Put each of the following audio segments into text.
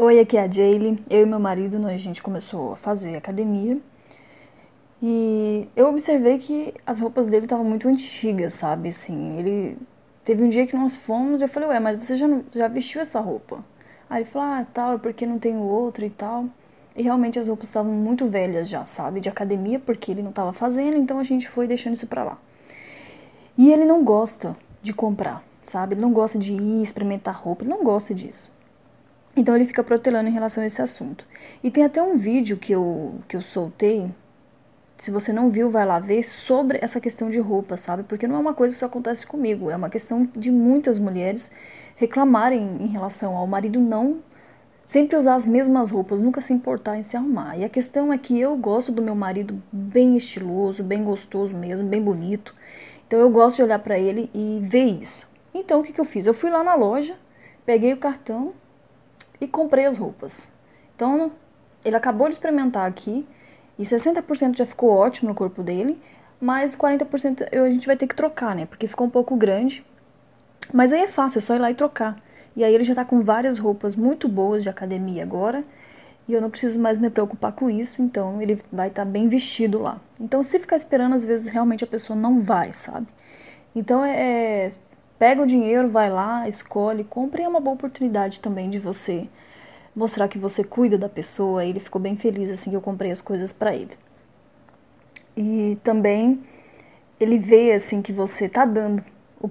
Oi, aqui é a Jaylee. Eu e meu marido, a gente começou a fazer academia. E eu observei que as roupas dele estavam muito antigas, sabe? Assim, ele teve um dia que nós fomos, eu falei: "Ué, mas você já já vestiu essa roupa?" Aí ele falou: "Ah, tal, é porque não tenho outra e tal". E realmente as roupas estavam muito velhas já, sabe? De academia, porque ele não estava fazendo, então a gente foi deixando isso pra lá. E ele não gosta de comprar, sabe? Ele não gosta de ir experimentar roupa, ele não gosta disso. Então ele fica protelando em relação a esse assunto. E tem até um vídeo que eu, que eu soltei. Se você não viu, vai lá ver sobre essa questão de roupa, sabe? Porque não é uma coisa que só acontece comigo, é uma questão de muitas mulheres reclamarem em relação ao marido não sempre usar as mesmas roupas, nunca se importar em se arrumar. E a questão é que eu gosto do meu marido bem estiloso, bem gostoso mesmo, bem bonito. Então eu gosto de olhar para ele e ver isso. Então o que, que eu fiz? Eu fui lá na loja, peguei o cartão e comprei as roupas. Então, ele acabou de experimentar aqui e 60% já ficou ótimo no corpo dele, mas 40% eu, a gente vai ter que trocar, né? Porque ficou um pouco grande. Mas aí é fácil, é só ir lá e trocar. E aí ele já tá com várias roupas muito boas de academia agora. E eu não preciso mais me preocupar com isso, então ele vai estar tá bem vestido lá. Então, se ficar esperando, às vezes realmente a pessoa não vai, sabe? Então, é, é Pega o dinheiro, vai lá, escolhe, compra e é uma boa oportunidade também de você mostrar que você cuida da pessoa. Ele ficou bem feliz assim que eu comprei as coisas para ele. E também ele vê assim que você tá dando,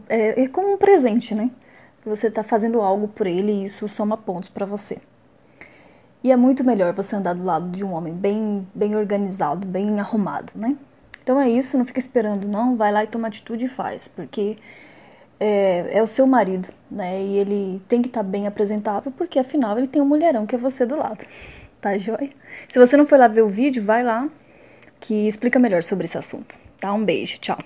é, é como um presente, né? Que você tá fazendo algo por ele e isso soma pontos para você. E é muito melhor você andar do lado de um homem bem, bem organizado, bem arrumado, né? Então é isso, não fica esperando não, vai lá e toma atitude e faz, porque é, é o seu marido, né? E ele tem que estar tá bem apresentável, porque afinal ele tem um mulherão que é você do lado. Tá joia? Se você não foi lá ver o vídeo, vai lá que explica melhor sobre esse assunto. Tá? Um beijo, tchau.